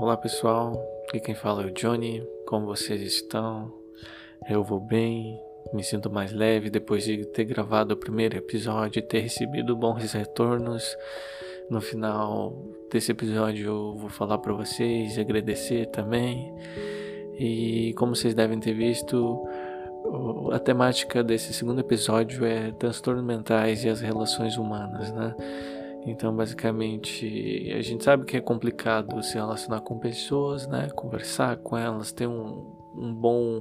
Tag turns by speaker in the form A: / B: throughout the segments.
A: Olá pessoal, aqui quem fala é o Johnny, como vocês estão? Eu vou bem, me sinto mais leve depois de ter gravado o primeiro episódio e ter recebido bons retornos. No final desse episódio eu vou falar para vocês, agradecer também. E como vocês devem ter visto, a temática desse segundo episódio é transtornos mentais e as relações humanas, né? Então, basicamente, a gente sabe que é complicado se relacionar com pessoas, né? Conversar com elas, ter um, um bom,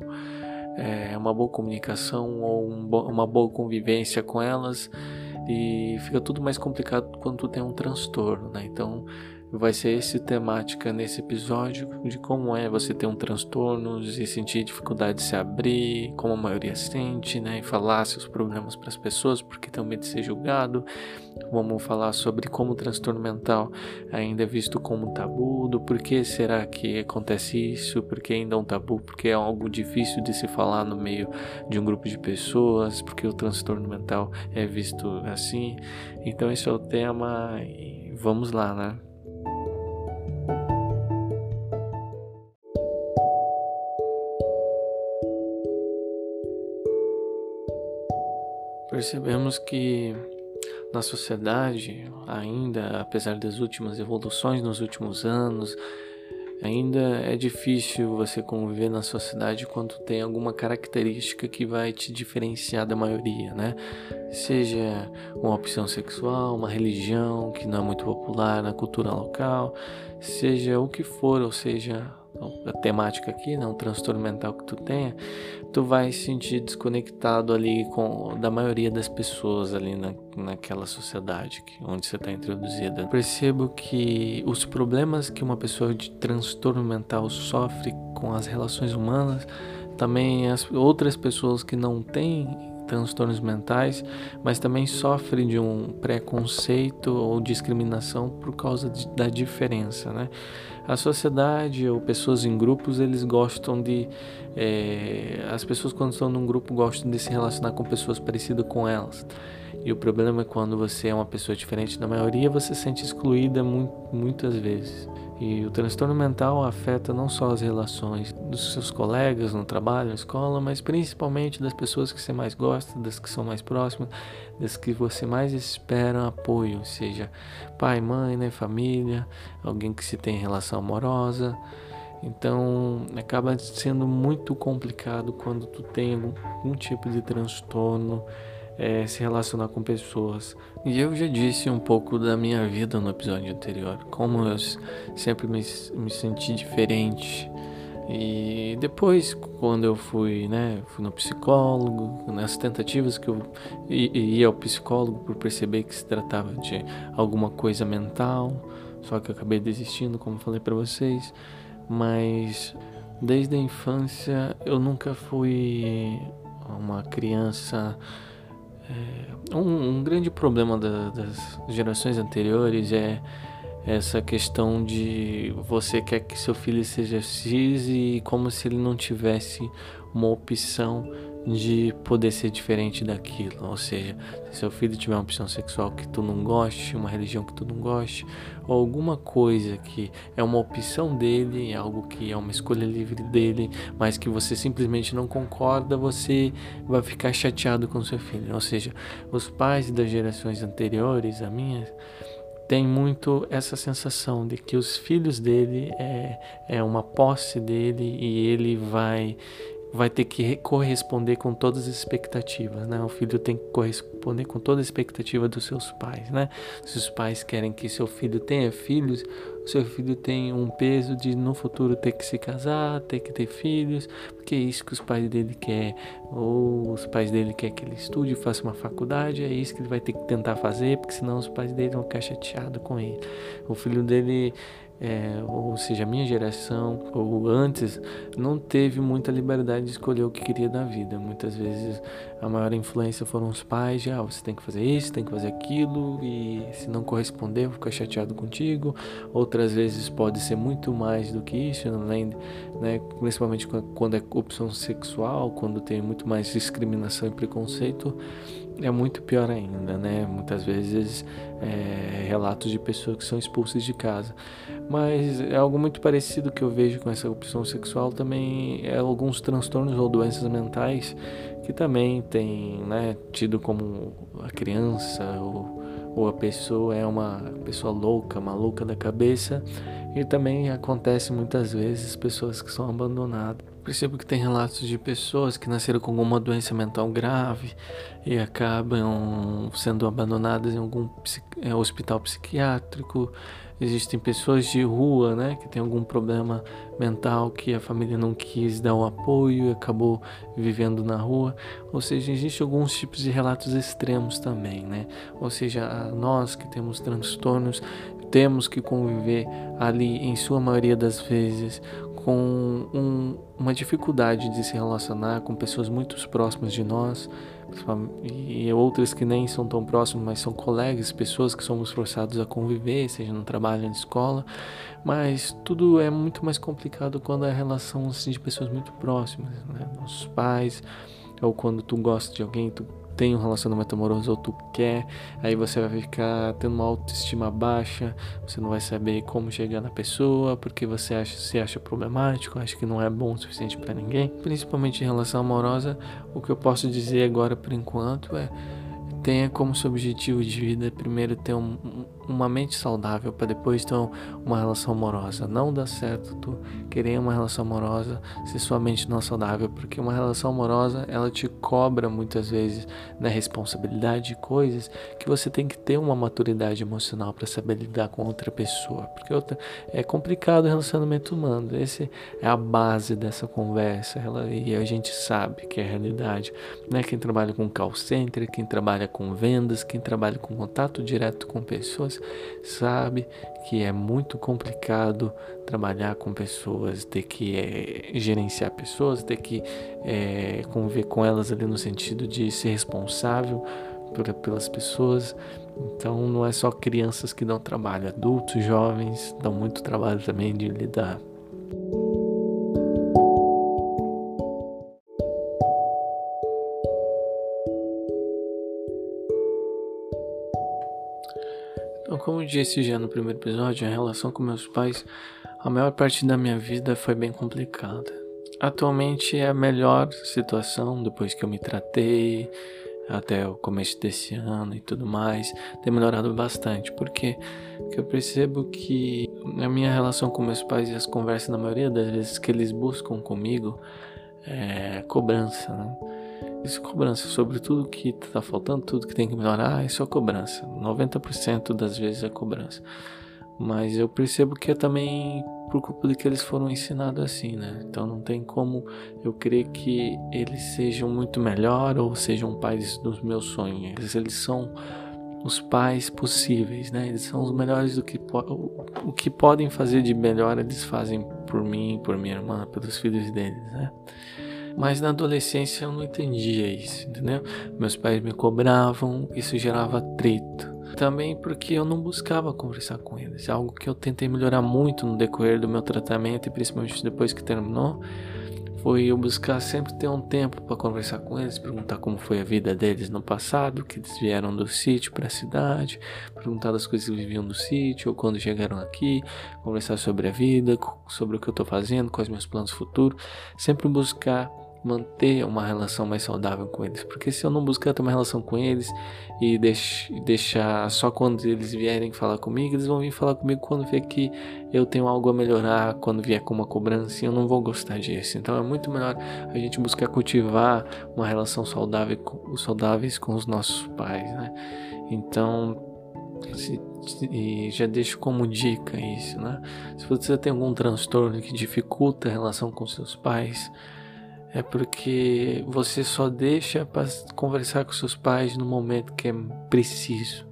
A: é, uma boa comunicação ou um bo uma boa convivência com elas e fica tudo mais complicado quando tu tem um transtorno, né? Então, vai ser essa temática nesse episódio de como é você ter um transtorno e sentir dificuldade de se abrir, como a maioria sente, né, e falar seus problemas para as pessoas porque tem medo de ser julgado. Vamos falar sobre como o transtorno mental ainda é visto como tabu, do porquê será que acontece isso, porque ainda é um tabu, porque é algo difícil de se falar no meio de um grupo de pessoas, porque o transtorno mental é visto assim. Então esse é o tema e vamos lá, né? Percebemos que na sociedade, ainda apesar das últimas evoluções nos últimos anos, ainda é difícil você conviver na sociedade quando tem alguma característica que vai te diferenciar da maioria, né? Seja uma opção sexual, uma religião que não é muito popular na cultura local, seja o que for, ou seja, a temática aqui, né, um transtorno mental que tu tenha, tu vai se sentir desconectado ali com da maioria das pessoas ali na, naquela sociedade que, onde você está introduzida. Percebo que os problemas que uma pessoa de transtorno mental sofre com as relações humanas, também as outras pessoas que não têm transtornos mentais, mas também sofrem de um preconceito ou discriminação por causa de, da diferença, né? A sociedade ou pessoas em grupos, eles gostam de. É, as pessoas, quando estão num grupo, gostam de se relacionar com pessoas parecidas com elas. E o problema é quando você é uma pessoa diferente da maioria, você se sente excluída muitas vezes. E o transtorno mental afeta não só as relações dos seus colegas no trabalho, na escola, mas principalmente das pessoas que você mais gosta, das que são mais próximas, das que você mais espera apoio, seja pai, mãe, né, família, alguém que se tem relação amorosa. Então acaba sendo muito complicado quando tu tem algum, algum tipo de transtorno é, se relacionar com pessoas. E eu já disse um pouco da minha vida no episódio anterior, como eu sempre me, me senti diferente. E depois, quando eu fui, né, fui no psicólogo, nas tentativas que eu ia ao psicólogo por perceber que se tratava de alguma coisa mental, só que eu acabei desistindo, como falei para vocês. Mas desde a infância eu nunca fui uma criança é, um, um, grande problema da, das gerações anteriores é essa questão de você quer que seu filho seja X e como se ele não tivesse uma opção de poder ser diferente daquilo. Ou seja, se seu filho tiver uma opção sexual que tu não goste, uma religião que tu não goste, ou alguma coisa que é uma opção dele, é algo que é uma escolha livre dele, mas que você simplesmente não concorda, você vai ficar chateado com seu filho. Ou seja, os pais das gerações anteriores, a minha, tem muito essa sensação de que os filhos dele é, é uma posse dele e ele vai vai ter que corresponder com todas as expectativas, né? O filho tem que corresponder com toda a expectativa dos seus pais, né? Se os pais querem que seu filho tenha filhos, o seu filho tem um peso de no futuro ter que se casar, ter que ter filhos, porque é isso que os pais dele quer, ou os pais dele quer que ele estude, faça uma faculdade, é isso que ele vai ter que tentar fazer, porque senão os pais dele vão ficar chateados com ele. O filho dele é, ou seja, a minha geração ou antes não teve muita liberdade de escolher o que queria da vida. Muitas vezes a maior influência foram os pais, já ah, você tem que fazer isso, tem que fazer aquilo e se não corresponder, eu vou ficar chateado contigo. Outras vezes pode ser muito mais do que isso, né, principalmente quando é opção sexual, quando tem muito mais discriminação e preconceito é muito pior ainda, né? Muitas vezes é, relatos de pessoas que são expulsas de casa. Mas é algo muito parecido que eu vejo com essa opção sexual também é alguns transtornos ou doenças mentais que também tem, né, tido como a criança ou, ou a pessoa é uma pessoa louca, maluca da cabeça. E também acontece muitas vezes pessoas que são abandonadas Percebo que tem relatos de pessoas que nasceram com alguma doença mental grave e acabam sendo abandonadas em algum é, hospital psiquiátrico. Existem pessoas de rua, né, que tem algum problema mental que a família não quis dar o apoio e acabou vivendo na rua. Ou seja, existem alguns tipos de relatos extremos também, né? Ou seja, nós que temos transtornos temos que conviver ali, em sua maioria das vezes, com um, uma dificuldade de se relacionar com pessoas muito próximas de nós e outras que nem são tão próximas, mas são colegas, pessoas que somos forçados a conviver, seja no trabalho, na escola, mas tudo é muito mais complicado quando é relação assim, de pessoas muito próximas, né? nossos pais, ou quando tu gosta de alguém, tu tem um relacionamento amoroso ou tu quer, aí você vai ficar tendo uma autoestima baixa, você não vai saber como chegar na pessoa, porque você acha, se acha problemático, acha que não é bom o suficiente para ninguém. Principalmente em relação amorosa, o que eu posso dizer agora por enquanto é tenha como seu objetivo de vida primeiro ter um, uma mente saudável para depois ter uma relação amorosa. Não dá certo tu querer uma relação amorosa se sua mente não é saudável, porque uma relação amorosa ela te cobra muitas vezes na responsabilidade de coisas que você tem que ter uma maturidade emocional para saber lidar com outra pessoa, porque outra, é complicado o relacionamento humano. Esse é a base dessa conversa ela, e a gente sabe que é a realidade. Né? Quem trabalha com call center, quem trabalha com vendas, quem trabalha com contato direto com pessoas, sabe que é muito complicado trabalhar com pessoas, ter que é, gerenciar pessoas, ter que é, conviver com elas ali no sentido de ser responsável por, pelas pessoas. Então não é só crianças que dão trabalho, adultos, jovens dão muito trabalho também de lidar. Como disse já no primeiro episódio, a relação com meus pais, a maior parte da minha vida foi bem complicada. Atualmente é a melhor situação depois que eu me tratei, até o começo desse ano e tudo mais, tem melhorado bastante, porque, porque eu percebo que a minha relação com meus pais e as conversas, na maioria das vezes que eles buscam comigo, é cobrança, né? Isso é cobrança sobre tudo que está faltando, tudo que tem que melhorar, é cobrança. 90% das vezes é cobrança. Mas eu percebo que é também por culpa de que eles foram ensinados assim, né? Então não tem como eu crer que eles sejam muito melhor ou sejam pais dos meus sonhos. Eles, eles são os pais possíveis, né? Eles são os melhores do que o que podem fazer de melhor, eles fazem por mim, por minha irmã, pelos filhos deles, né? Mas na adolescência eu não entendia isso, entendeu? Meus pais me cobravam, isso gerava atrito. Também porque eu não buscava conversar com eles, é algo que eu tentei melhorar muito no decorrer do meu tratamento e principalmente depois que terminou, foi eu buscar sempre ter um tempo para conversar com eles, perguntar como foi a vida deles no passado, que eles vieram do sítio para a cidade, perguntar das coisas que viviam no sítio ou quando chegaram aqui, conversar sobre a vida, sobre o que eu estou fazendo, quais meus planos futuros, sempre buscar manter uma relação mais saudável com eles. Porque se eu não buscar ter uma relação com eles e deixar só quando eles vierem falar comigo, eles vão vir falar comigo quando vê que eu tenho algo a melhorar, quando vier com uma cobrança, eu não vou gostar disso. Então é muito melhor a gente buscar cultivar uma relação saudável, saudáveis com os nossos pais, né? Então, se, já deixo como dica isso, né? Se você tem algum transtorno que dificulta a relação com seus pais, é porque você só deixa para conversar com seus pais no momento que é preciso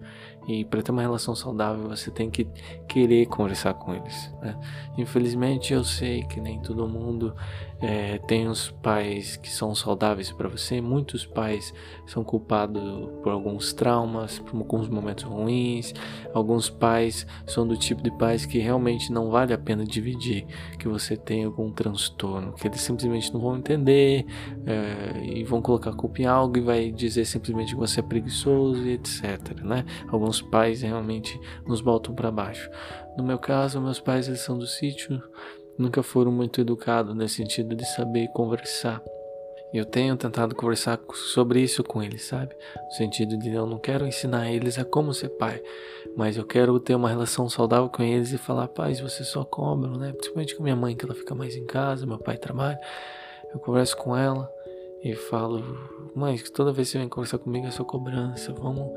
A: E para ter uma relação saudável, você tem que querer conversar com eles. Né? Infelizmente, eu sei que nem todo mundo é, tem os pais que são saudáveis para você. Muitos pais são culpados por alguns traumas, por alguns momentos ruins. Alguns pais são do tipo de pais que realmente não vale a pena dividir, que você tem algum transtorno, que eles simplesmente não vão entender é, e vão colocar a culpa em algo e vai dizer simplesmente que você é preguiçoso e etc. Né? Alguns pais realmente nos botam para baixo. No meu caso, meus pais eles são do sítio, nunca foram muito educados nesse sentido de saber conversar. Eu tenho tentado conversar sobre isso com eles, sabe? No sentido de eu não quero ensinar eles a como ser pai, mas eu quero ter uma relação saudável com eles e falar, pais, vocês só cobram, né? Principalmente com minha mãe, que ela fica mais em casa, meu pai trabalha. Eu converso com ela e falo, mãe, toda vez que você vem conversar comigo é só cobrança, vamos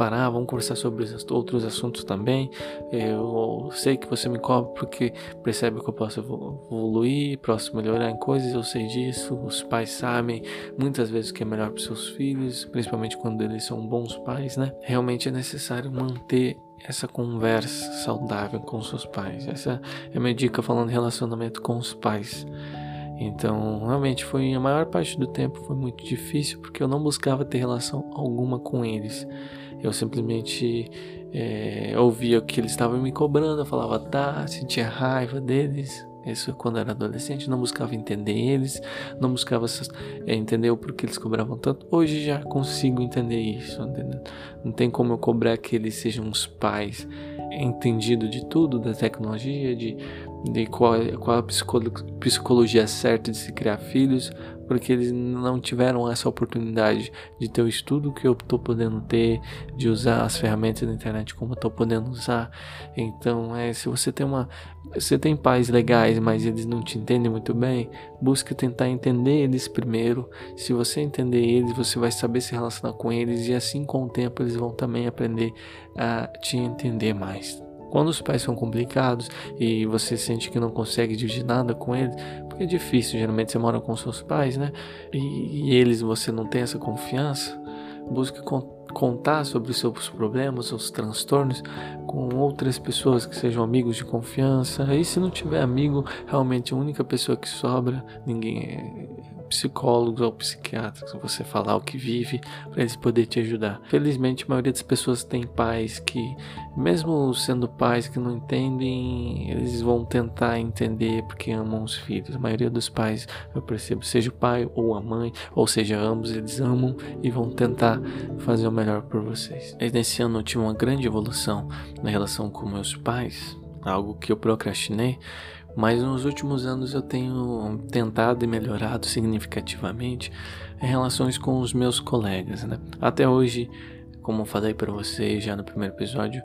A: parar, vamos conversar sobre outros assuntos também. Eu sei que você me cobra porque percebe que eu posso evoluir, posso melhorar em coisas, eu sei disso. Os pais sabem muitas vezes o que é melhor para seus filhos, principalmente quando eles são bons pais, né? Realmente é necessário manter essa conversa saudável com seus pais. Essa é a minha dica falando relacionamento com os pais. Então, realmente foi a maior parte do tempo foi muito difícil porque eu não buscava ter relação alguma com eles. Eu simplesmente é, ouvia o que eles estavam me cobrando, eu falava tá, sentia raiva deles. Isso quando era adolescente, não buscava entender eles, não buscava é, entender o porquê eles cobravam tanto. Hoje já consigo entender isso, entendeu? Não tem como eu cobrar que eles sejam os pais entendido de tudo, da tecnologia, de, de qual, qual a psicologia certa de se criar filhos, porque eles não tiveram essa oportunidade de ter o estudo que eu estou podendo ter, de usar as ferramentas da internet como eu estou podendo usar. Então, é, se você tem uma, você tem pais legais, mas eles não te entendem muito bem, busque tentar entender eles primeiro. Se você entender eles, você vai saber se relacionar com eles e assim com o tempo eles vão também aprender a te entender mais. Quando os pais são complicados e você sente que não consegue dividir nada com eles, porque é difícil, geralmente você mora com seus pais, né? E, e eles você não tem essa confiança, busque contar sobre os seus problemas, seus transtornos com outras pessoas que sejam amigos de confiança. E se não tiver amigo, realmente a única pessoa que sobra, ninguém é psicólogos ou psiquiatras, você falar o que vive para eles poderem te ajudar. Felizmente, a maioria das pessoas tem pais que, mesmo sendo pais que não entendem, eles vão tentar entender porque amam os filhos. A maioria dos pais, eu percebo, seja o pai ou a mãe, ou seja, ambos, eles amam e vão tentar fazer o melhor por vocês. Nesse ano eu tive uma grande evolução na relação com meus pais, algo que eu procrastinei mas nos últimos anos eu tenho tentado e melhorado significativamente em relações com os meus colegas, né? Até hoje, como falei para vocês já no primeiro episódio,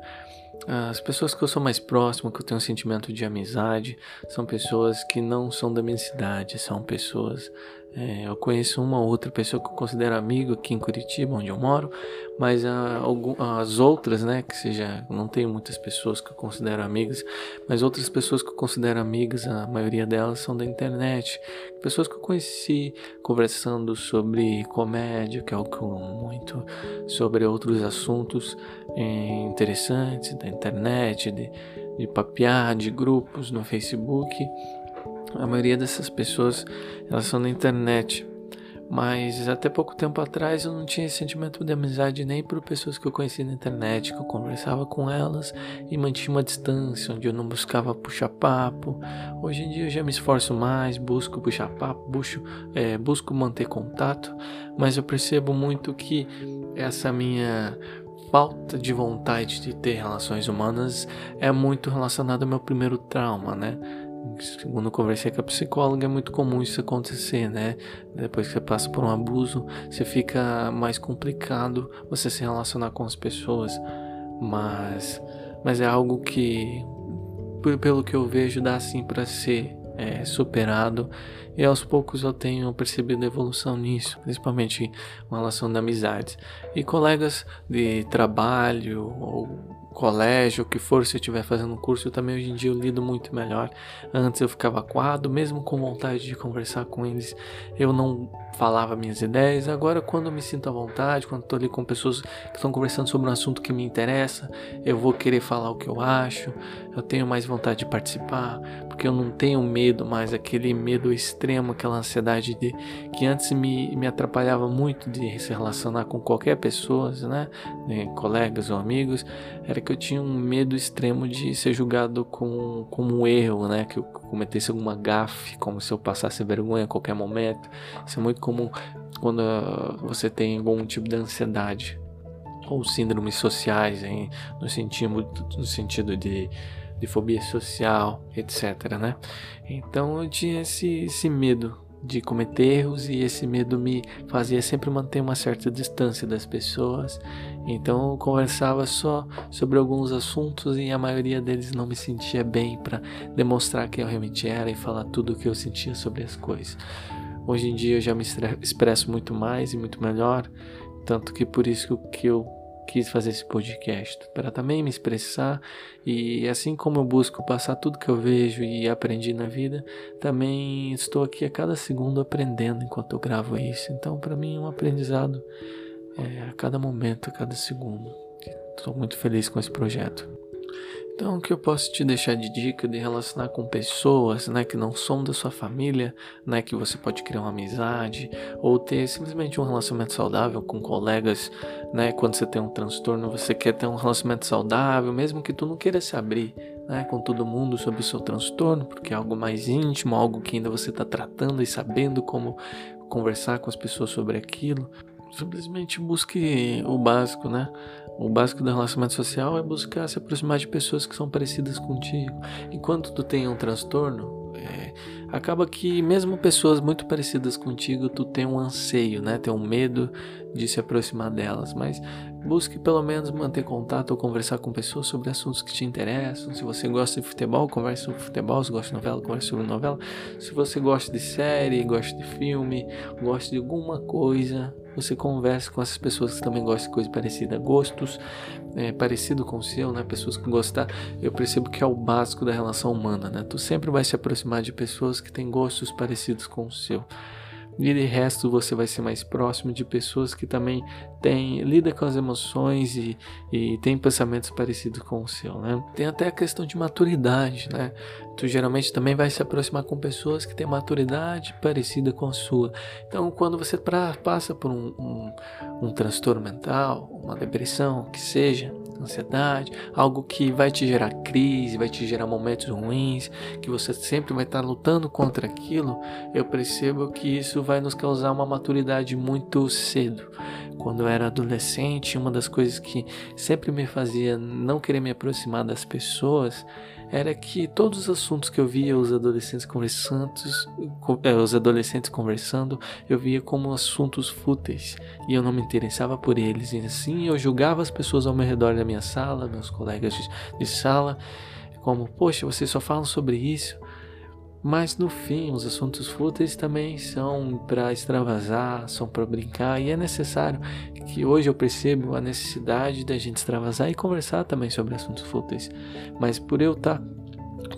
A: as pessoas que eu sou mais próximo, que eu tenho um sentimento de amizade, são pessoas que não são da minha cidade, são pessoas é, eu conheço uma outra pessoa que eu considero amigo aqui em Curitiba, onde eu moro, mas a, as outras, né, que seja, não tenho muitas pessoas que eu considero amigas, mas outras pessoas que eu considero amigas, a maioria delas são da internet, pessoas que eu conheci conversando sobre comédia, que é o que eu amo muito, sobre outros assuntos é, interessantes da internet, de, de de grupos no Facebook a maioria dessas pessoas elas são na internet. Mas até pouco tempo atrás eu não tinha esse sentimento de amizade nem por pessoas que eu conhecia na internet, que eu conversava com elas e mantinha uma distância, onde eu não buscava puxar papo. Hoje em dia eu já me esforço mais, busco puxar papo, busco, é, busco manter contato, mas eu percebo muito que essa minha falta de vontade de ter relações humanas é muito relacionada ao meu primeiro trauma, né? Segundo conversei com a psicóloga, é muito comum isso acontecer, né? Depois que você passa por um abuso, você fica mais complicado você se relacionar com as pessoas. Mas, mas é algo que, pelo que eu vejo, dá sim para ser é, superado. E aos poucos eu tenho percebido evolução nisso, principalmente com relação de amizades. E colegas de trabalho ou colégio, o que for, se eu estiver fazendo um curso, eu também hoje em dia eu lido muito melhor. Antes eu ficava coado, mesmo com vontade de conversar com eles, eu não falava minhas ideias. Agora, quando eu me sinto à vontade, quando estou ali com pessoas que estão conversando sobre um assunto que me interessa, eu vou querer falar o que eu acho, eu tenho mais vontade de participar, porque eu não tenho medo mais, aquele medo extremo, aquela ansiedade de que antes me, me atrapalhava muito de se relacionar com qualquer pessoa, né, colegas ou amigos, era que eu tinha um medo extremo de ser julgado com, como um erro, né? Que eu cometesse alguma gafe, como se eu passasse vergonha a qualquer momento. Isso é muito comum quando uh, você tem algum tipo de ansiedade ou síndromes sociais, hein? no, sentido, no sentido de, de fobia social, etc. Né? Então eu tinha esse, esse medo de cometer erros e esse medo me fazia sempre manter uma certa distância das pessoas. Então eu conversava só sobre alguns assuntos e a maioria deles não me sentia bem para demonstrar quem eu realmente era e falar tudo o que eu sentia sobre as coisas. Hoje em dia eu já me expresso muito mais e muito melhor, tanto que por isso que eu quis fazer esse podcast para também me expressar e assim como eu busco passar tudo que eu vejo e aprendi na vida, também estou aqui a cada segundo aprendendo enquanto eu gravo isso. Então, para mim é um aprendizado é, a cada momento, a cada segundo. Estou muito feliz com esse projeto. Então, o que eu posso te deixar de dica de relacionar com pessoas, né, que não são da sua família, né, que você pode criar uma amizade ou ter simplesmente um relacionamento saudável com colegas, né, quando você tem um transtorno, você quer ter um relacionamento saudável, mesmo que tu não queira se abrir, né, com todo mundo sobre o seu transtorno, porque é algo mais íntimo, algo que ainda você está tratando e sabendo como conversar com as pessoas sobre aquilo. Simplesmente busque o básico, né? O básico do relacionamento social é buscar se aproximar de pessoas que são parecidas contigo. Enquanto tu tem um transtorno, é, acaba que mesmo pessoas muito parecidas contigo, tu tem um anseio, né? Tem um medo de se aproximar delas, mas busque pelo menos manter contato ou conversar com pessoas sobre assuntos que te interessam. Se você gosta de futebol, converse sobre futebol. Se gosta de novela, converse sobre novela. Se você gosta de série, gosta de filme, gosta de alguma coisa, você converse com essas pessoas que também gostam de coisa parecida, gostos é, parecido com o seu, né? Pessoas que gostar, eu percebo que é o básico da relação humana, né? Tu sempre vai se aproximar de pessoas que têm gostos parecidos com o seu. E de resto você vai ser mais próximo de pessoas que também tem, lida com as emoções e, e tem pensamentos parecidos com o seu, né? Tem até a questão de maturidade, né? Tu geralmente também vai se aproximar com pessoas que têm maturidade parecida com a sua. Então, quando você pra, passa por um, um, um transtorno mental, uma depressão, que seja, ansiedade, algo que vai te gerar crise, vai te gerar momentos ruins, que você sempre vai estar lutando contra aquilo, eu percebo que isso vai nos causar uma maturidade muito cedo. Quando eu era adolescente, uma das coisas que sempre me fazia não querer me aproximar das pessoas era que todos os assuntos que eu via os adolescentes conversando, é, os adolescentes conversando, eu via como assuntos fúteis e eu não me interessava por eles. E assim eu julgava as pessoas ao meu redor da minha sala, meus colegas de, de sala, como, poxa, vocês só falam sobre isso. Mas no fim, os assuntos fúteis também são para extravasar, são para brincar, e é necessário que hoje eu percebo a necessidade da gente extravasar e conversar também sobre assuntos fúteis. Mas por eu estar tá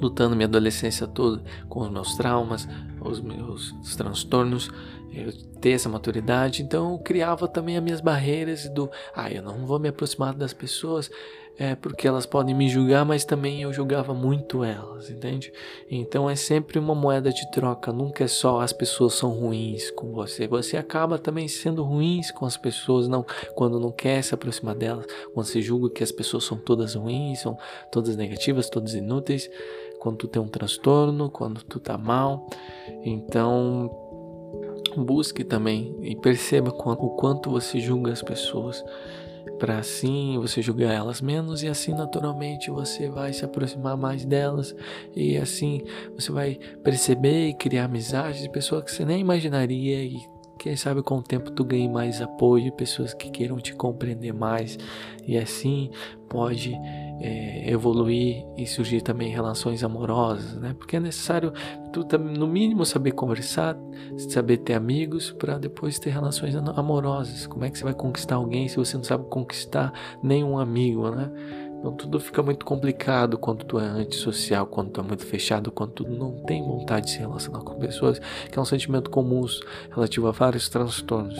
A: lutando minha adolescência toda com os meus traumas, os meus os transtornos, eu ter essa maturidade, então eu criava também as minhas barreiras do, ah, eu não vou me aproximar das pessoas, é porque elas podem me julgar, mas também eu julgava muito elas, entende? Então é sempre uma moeda de troca, nunca é só as pessoas são ruins com você. Você acaba também sendo ruins com as pessoas, não quando não quer se aproximar delas, quando você julga que as pessoas são todas ruins, são todas negativas, todas inúteis, quando tu tem um transtorno, quando tu tá mal. Então, busque também e perceba o quanto você julga as pessoas para assim você julgar elas menos e assim naturalmente você vai se aproximar mais delas e assim você vai perceber e criar amizades de pessoas que você nem imaginaria e quem sabe com o tempo tu ganhe mais apoio, pessoas que queiram te compreender mais e assim pode é, evoluir e surgir também relações amorosas, né? Porque é necessário tu no mínimo saber conversar, saber ter amigos para depois ter relações amorosas. Como é que você vai conquistar alguém se você não sabe conquistar nenhum amigo, né? Então tudo fica muito complicado quando tu é antissocial, quando tu é muito fechado, quando tu não tem vontade de se relacionar com pessoas, que é um sentimento comum relativo a vários transtornos.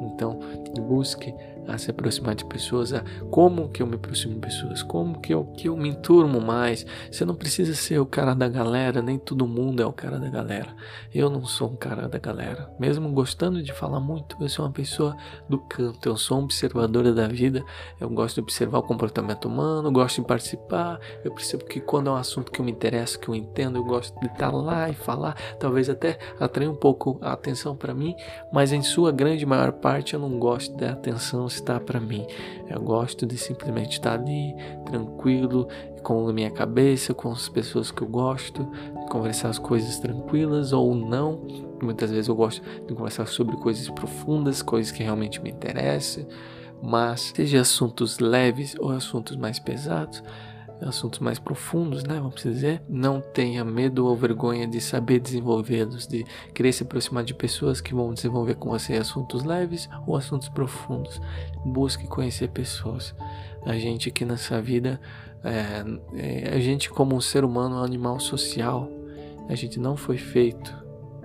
A: Então, busque a se aproximar de pessoas, a como que eu me aproximo de pessoas, como que eu, que eu me enturmo mais. Você não precisa ser o cara da galera, nem todo mundo é o cara da galera. Eu não sou um cara da galera. Mesmo gostando de falar muito, eu sou uma pessoa do canto, eu sou um observadora da vida, eu gosto de observar o comportamento humano, gosto de participar, eu percebo que quando é um assunto que eu me interessa, que eu entendo, eu gosto de estar lá e falar, talvez até atrair um pouco a atenção para mim, mas em sua grande maior parte eu não gosto da atenção está para mim. Eu gosto de simplesmente estar ali, tranquilo, com a minha cabeça, com as pessoas que eu gosto, conversar as coisas tranquilas ou não. Muitas vezes eu gosto de conversar sobre coisas profundas, coisas que realmente me interessam, mas seja assuntos leves ou assuntos mais pesados, assuntos mais profundos, né? Vamos dizer. Não tenha medo ou vergonha de saber desenvolvê-los, de querer se aproximar de pessoas que vão desenvolver com você assuntos leves ou assuntos profundos. Busque conhecer pessoas. A gente aqui nessa vida, é, é, a gente como um ser humano é um animal social. A gente não foi feito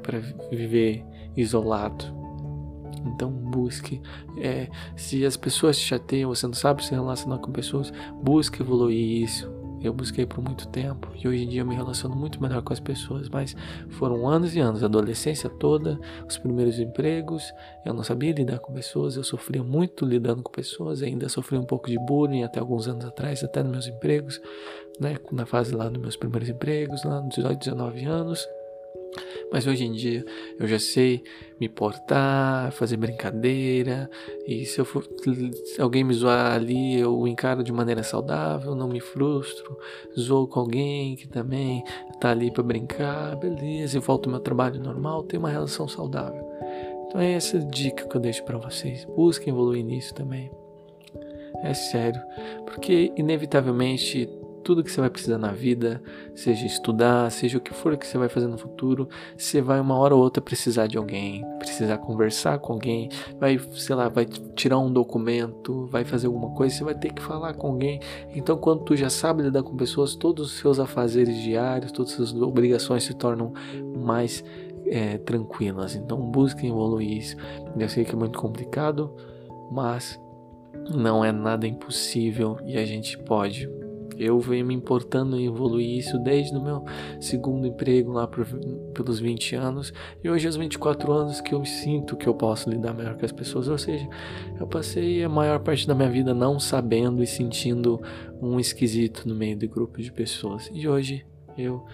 A: para viver isolado. Então busque. É, se as pessoas te chateiam, você não sabe se relacionar com pessoas, busque evoluir isso. Eu busquei por muito tempo e hoje em dia eu me relaciono muito melhor com as pessoas, mas foram anos e anos, a adolescência toda, os primeiros empregos, eu não sabia lidar com pessoas, eu sofria muito lidando com pessoas, ainda sofri um pouco de bullying até alguns anos atrás, até nos meus empregos, né, na fase lá dos meus primeiros empregos, lá nos 18, 19 anos. Mas hoje em dia eu já sei me portar, fazer brincadeira, e se, eu for, se alguém me zoar ali, eu encaro de maneira saudável, não me frustro, zoo com alguém que também tá ali para brincar, beleza, e volto ao meu trabalho normal, tenho uma relação saudável. Então é essa dica que eu deixo para vocês. Busquem evoluir nisso também. É sério, porque inevitavelmente tudo que você vai precisar na vida, seja estudar, seja o que for que você vai fazer no futuro, você vai uma hora ou outra precisar de alguém, precisar conversar com alguém, vai, sei lá, vai tirar um documento, vai fazer alguma coisa, você vai ter que falar com alguém. Então, quando tu já sabe lidar com pessoas, todos os seus afazeres diários, todas as suas obrigações se tornam mais é, tranquilas. Então, busquem evoluir isso. Eu sei que é muito complicado, mas não é nada impossível e a gente pode eu venho me importando em evoluir isso desde o meu segundo emprego lá por, pelos 20 anos e hoje aos 24 anos que eu sinto que eu posso lidar melhor com as pessoas. Ou seja, eu passei a maior parte da minha vida não sabendo e sentindo um esquisito no meio de grupos de pessoas. E hoje eu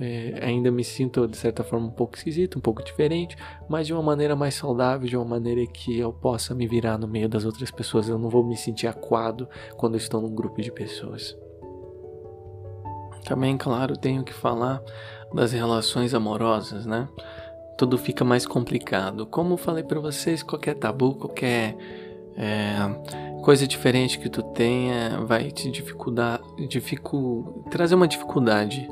A: é, ainda me sinto de certa forma um pouco esquisito, um pouco diferente, mas de uma maneira mais saudável, de uma maneira que eu possa me virar no meio das outras pessoas. Eu não vou me sentir aquado quando estou num grupo de pessoas. Também, claro, tenho que falar das relações amorosas, né? Tudo fica mais complicado. Como falei para vocês, qualquer tabu, qualquer é, coisa diferente que tu tenha vai te dificultar, dificu, trazer uma dificuldade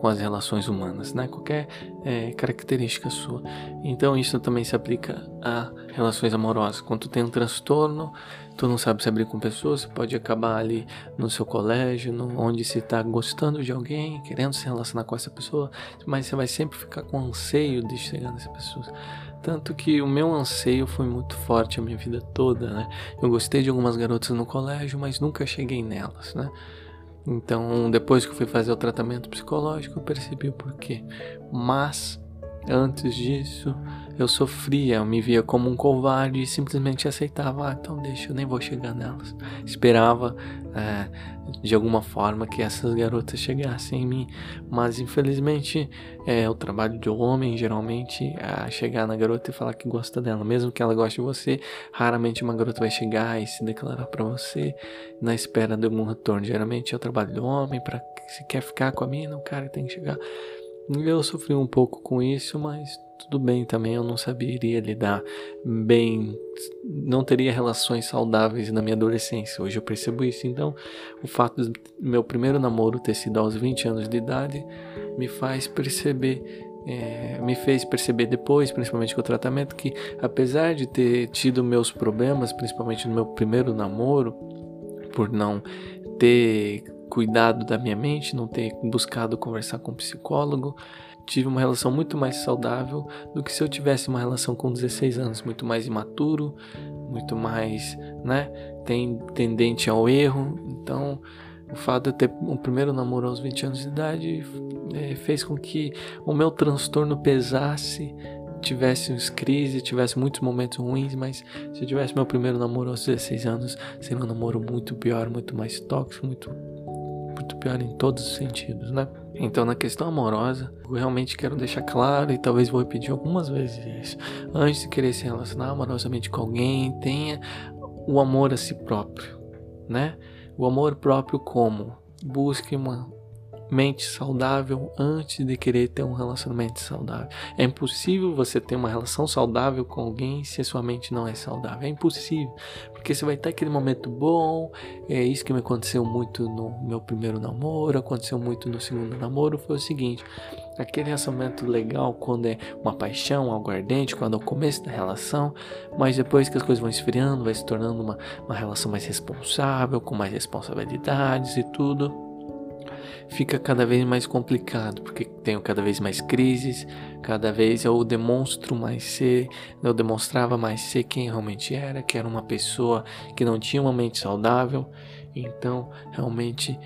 A: com as relações humanas, né? Qualquer é, característica sua. Então isso também se aplica a relações amorosas. Quando tu tem um transtorno, tu não sabe se abrir com pessoas, você pode acabar ali no seu colégio, no, onde você está gostando de alguém, querendo se relacionar com essa pessoa, mas você vai sempre ficar com anseio de chegar nessa pessoa. Tanto que o meu anseio foi muito forte a minha vida toda, né? Eu gostei de algumas garotas no colégio, mas nunca cheguei nelas, né? Então, depois que eu fui fazer o tratamento psicológico, eu percebi o porquê. Mas, antes disso, eu sofria, eu me via como um covarde e simplesmente aceitava, ah, então deixa, eu nem vou chegar nelas. Esperava é, de alguma forma que essas garotas chegassem em mim, mas infelizmente é o trabalho de homem geralmente a chegar na garota e falar que gosta dela, mesmo que ela goste de você, raramente uma garota vai chegar e se declarar para você na espera de algum retorno. Geralmente é o trabalho do homem para se quer ficar com a mina, o cara tem que chegar. Eu sofri um pouco com isso, mas tudo bem também, eu não saberia lidar bem, não teria relações saudáveis na minha adolescência. Hoje eu percebo isso. Então, o fato do meu primeiro namoro ter sido aos 20 anos de idade me faz perceber é, me fez perceber depois, principalmente com o tratamento, que apesar de ter tido meus problemas, principalmente no meu primeiro namoro, por não ter cuidado da minha mente, não ter buscado conversar com um psicólogo. Tive uma relação muito mais saudável do que se eu tivesse uma relação com 16 anos, muito mais imaturo, muito mais, né, tem tendente ao erro. Então, o fato de eu ter um primeiro namoro aos 20 anos de idade é, fez com que o meu transtorno pesasse, tivesse crise, tivesse muitos momentos ruins, mas se eu tivesse meu primeiro namoro aos 16 anos, seria um namoro muito pior, muito mais tóxico, muito muito pior em todos os sentidos, né? Então, na questão amorosa, eu realmente quero deixar claro e talvez vou repetir algumas vezes isso. Antes de querer se relacionar amorosamente com alguém, tenha o amor a si próprio, né? O amor próprio como busque uma mente saudável antes de querer ter um relacionamento saudável. É impossível você ter uma relação saudável com alguém se a sua mente não é saudável. É impossível, porque você vai ter aquele momento bom. É isso que me aconteceu muito no meu primeiro namoro, aconteceu muito no segundo namoro. Foi o seguinte: aquele relacionamento legal quando é uma paixão, algo ardente, quando é o começo da relação, mas depois que as coisas vão esfriando, vai se tornando uma, uma relação mais responsável, com mais responsabilidades e tudo fica cada vez mais complicado, porque tenho cada vez mais crises, cada vez eu demonstro mais ser, eu demonstrava mais ser quem realmente era, que era uma pessoa que não tinha uma mente saudável. Então, realmente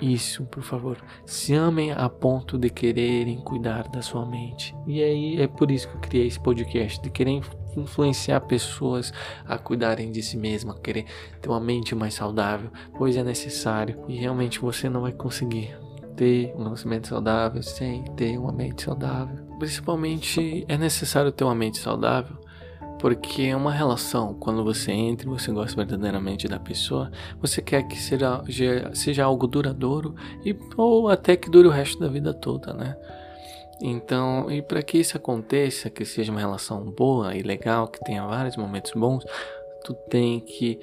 A: isso, por favor, se amem a ponto de quererem cuidar da sua mente. E aí é por isso que eu criei esse podcast, de querer influenciar pessoas a cuidarem de si mesmas, a querer ter uma mente mais saudável, pois é necessário e realmente você não vai conseguir ter um relacionamento saudável sem ter uma mente saudável. Principalmente é necessário ter uma mente saudável porque é uma relação, quando você entra e você gosta verdadeiramente da pessoa, você quer que seja, seja algo duradouro e, ou até que dure o resto da vida toda, né? Então, e para que isso aconteça, que seja uma relação boa e legal, que tenha vários momentos bons, tu tem que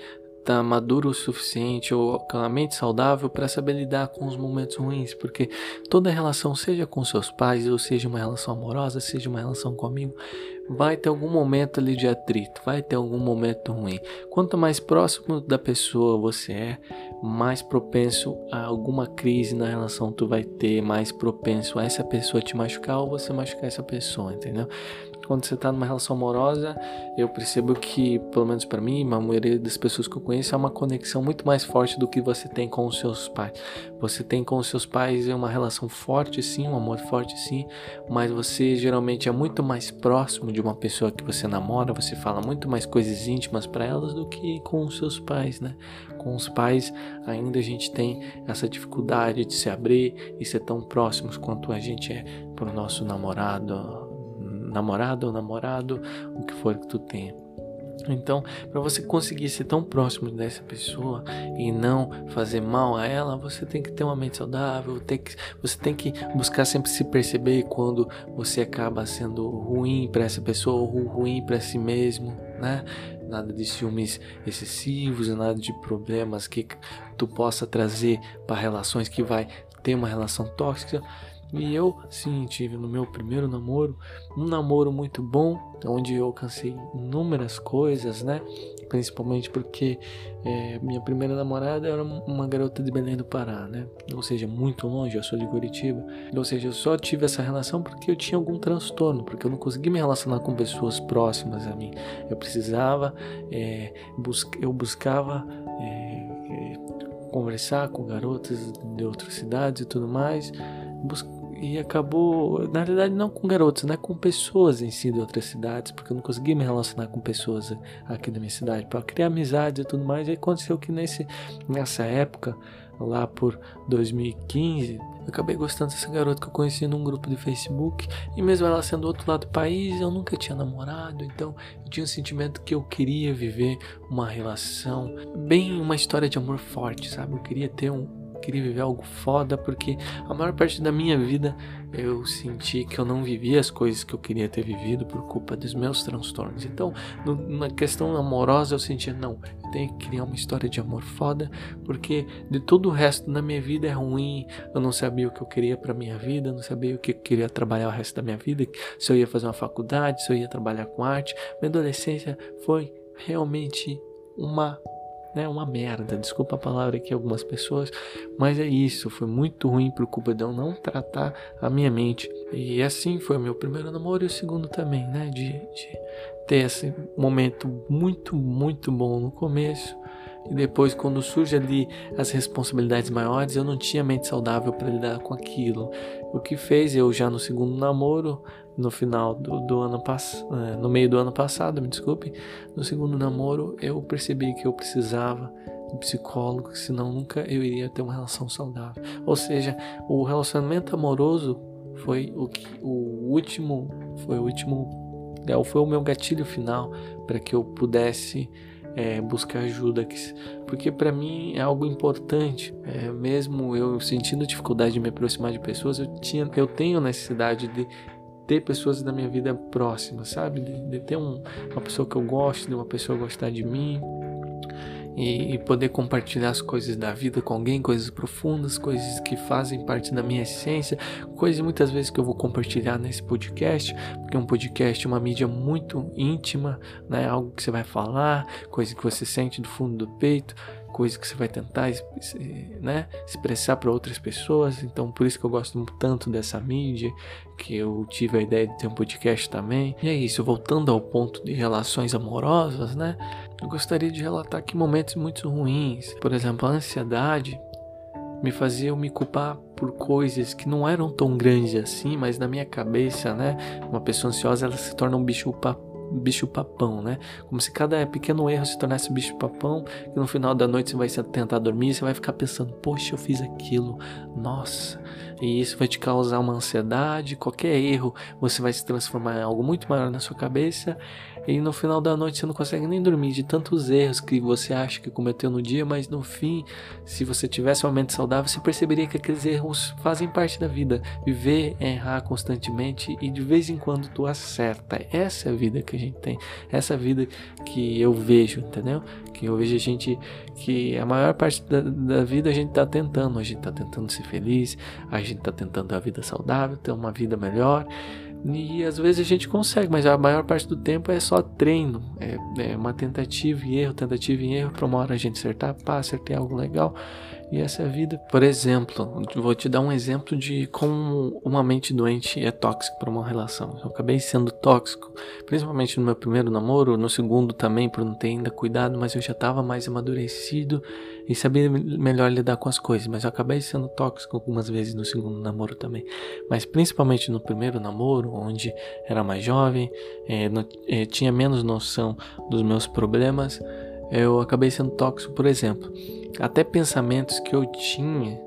A: estar tá maduro o suficiente ou com a mente saudável para saber lidar com os momentos ruins, porque toda relação, seja com seus pais, ou seja uma relação amorosa, seja uma relação comigo, vai ter algum momento ali de atrito, vai ter algum momento ruim. Quanto mais próximo da pessoa você é, mais propenso a alguma crise na relação tu vai ter, mais propenso a essa pessoa te machucar ou você machucar essa pessoa, entendeu? Quando você está numa relação amorosa, eu percebo que, pelo menos para mim, a maioria das pessoas que eu conheço, é uma conexão muito mais forte do que você tem com os seus pais. Você tem com os seus pais uma relação forte, sim, um amor forte, sim, mas você geralmente é muito mais próximo de uma pessoa que você namora, você fala muito mais coisas íntimas para elas do que com os seus pais, né? Com os pais, ainda a gente tem essa dificuldade de se abrir e ser tão próximos quanto a gente é pro nosso namorado, namorado ou namorado, o que for que tu tenha. Então, para você conseguir ser tão próximo dessa pessoa e não fazer mal a ela, você tem que ter uma mente saudável, tem que, você tem que buscar sempre se perceber quando você acaba sendo ruim para essa pessoa ou ruim para si mesmo, né? Nada de ciúmes excessivos, nada de problemas que tu possa trazer para relações que vai ter uma relação tóxica. E eu, sim, tive no meu primeiro namoro um namoro muito bom, onde eu alcancei inúmeras coisas, né? Principalmente porque é, minha primeira namorada era uma garota de Belém do Pará, né? Ou seja, muito longe, eu sou de Curitiba. Ou seja, eu só tive essa relação porque eu tinha algum transtorno, porque eu não conseguia me relacionar com pessoas próximas a mim. Eu precisava, é, bus eu buscava. É, conversar com garotas de outras cidades e tudo mais, e acabou, na realidade, não com garotos, né? Com pessoas em si de outras cidades, porque eu não conseguia me relacionar com pessoas aqui da minha cidade para criar amizades e tudo mais. E aconteceu que nesse, nessa época, lá por 2015, eu acabei gostando dessa garota que eu conheci num grupo de Facebook. E mesmo ela sendo do outro lado do país, eu nunca tinha namorado, então eu tinha um sentimento que eu queria viver uma relação, bem uma história de amor forte, sabe? Eu queria ter um, queria viver algo foda, porque a maior parte da minha vida eu senti que eu não vivia as coisas que eu queria ter vivido por culpa dos meus transtornos. Então, no, na questão amorosa, eu sentia, não, eu tenho que criar uma história de amor foda, porque de todo o resto da minha vida é ruim, eu não sabia o que eu queria para minha vida, não sabia o que eu queria trabalhar o resto da minha vida, se eu ia fazer uma faculdade, se eu ia trabalhar com arte. Minha adolescência foi realmente uma né, uma merda. Desculpa a palavra aqui algumas pessoas, mas é isso. Foi muito ruim de eu não tratar a minha mente. E assim foi o meu primeiro namoro e o segundo também, né? De, de ter esse momento muito, muito bom no começo. E depois, quando surge ali as responsabilidades maiores, eu não tinha mente saudável para lidar com aquilo. O que fez eu já no segundo namoro no final do, do ano passado, é, no meio do ano passado, me desculpe, no segundo namoro eu percebi que eu precisava de psicólogo, senão nunca eu iria ter uma relação saudável. Ou seja, o relacionamento amoroso foi o que o último, foi o último, é, foi o meu gatilho final para que eu pudesse é, buscar ajuda, porque para mim é algo importante. É, mesmo eu sentindo dificuldade de me aproximar de pessoas, eu tinha, eu tenho necessidade de ter pessoas da minha vida próxima, sabe? De, de ter um, uma pessoa que eu gosto, de uma pessoa gostar de mim e, e, poder compartilhar as coisas da vida com alguém, coisas profundas, coisas que fazem parte da minha essência, coisas muitas vezes que eu vou compartilhar nesse podcast, porque um podcast é uma mídia muito íntima, né? Algo que você vai falar, coisa que você sente do fundo do peito coisa que você vai tentar né, expressar para outras pessoas. Então, por isso que eu gosto tanto dessa mídia, que eu tive a ideia de ter um podcast também. E é isso, voltando ao ponto de relações amorosas, né? Eu gostaria de relatar aqui momentos muito ruins. Por exemplo, a ansiedade me fazia me culpar por coisas que não eram tão grandes assim, mas na minha cabeça, né? Uma pessoa ansiosa ela se torna um bicho bicho papão, né? Como se cada pequeno erro se tornasse bicho papão, e no final da noite você vai tentar dormir, você vai ficar pensando, poxa, eu fiz aquilo, nossa, e isso vai te causar uma ansiedade, qualquer erro você vai se transformar em algo muito maior na sua cabeça, e no final da noite você não consegue nem dormir de tantos erros que você acha que cometeu no dia, mas no fim, se você tivesse uma mente saudável, você perceberia que aqueles erros fazem parte da vida. Viver é errar constantemente e de vez em quando tu acerta. Essa é a vida que a gente tem. Essa é a vida que eu vejo, entendeu? Que eu vejo a gente que a maior parte da, da vida a gente tá tentando, a gente tá tentando ser feliz, a gente tá tentando ter uma vida saudável, ter uma vida melhor. E às vezes a gente consegue, mas a maior parte do tempo é só treino, é, é uma tentativa e erro, tentativa e erro, para uma hora a gente acertar, pá, acertei algo legal. E essa é a vida. Por exemplo, vou te dar um exemplo de como uma mente doente é tóxica para uma relação. Eu acabei sendo tóxico, principalmente no meu primeiro namoro, no segundo também, por não ter ainda cuidado, mas eu já estava mais amadurecido e sabia melhor lidar com as coisas. Mas eu acabei sendo tóxico algumas vezes no segundo namoro também. Mas principalmente no primeiro namoro, onde era mais jovem, é, não, é, tinha menos noção dos meus problemas eu acabei sendo tóxico, por exemplo. Até pensamentos que eu tinha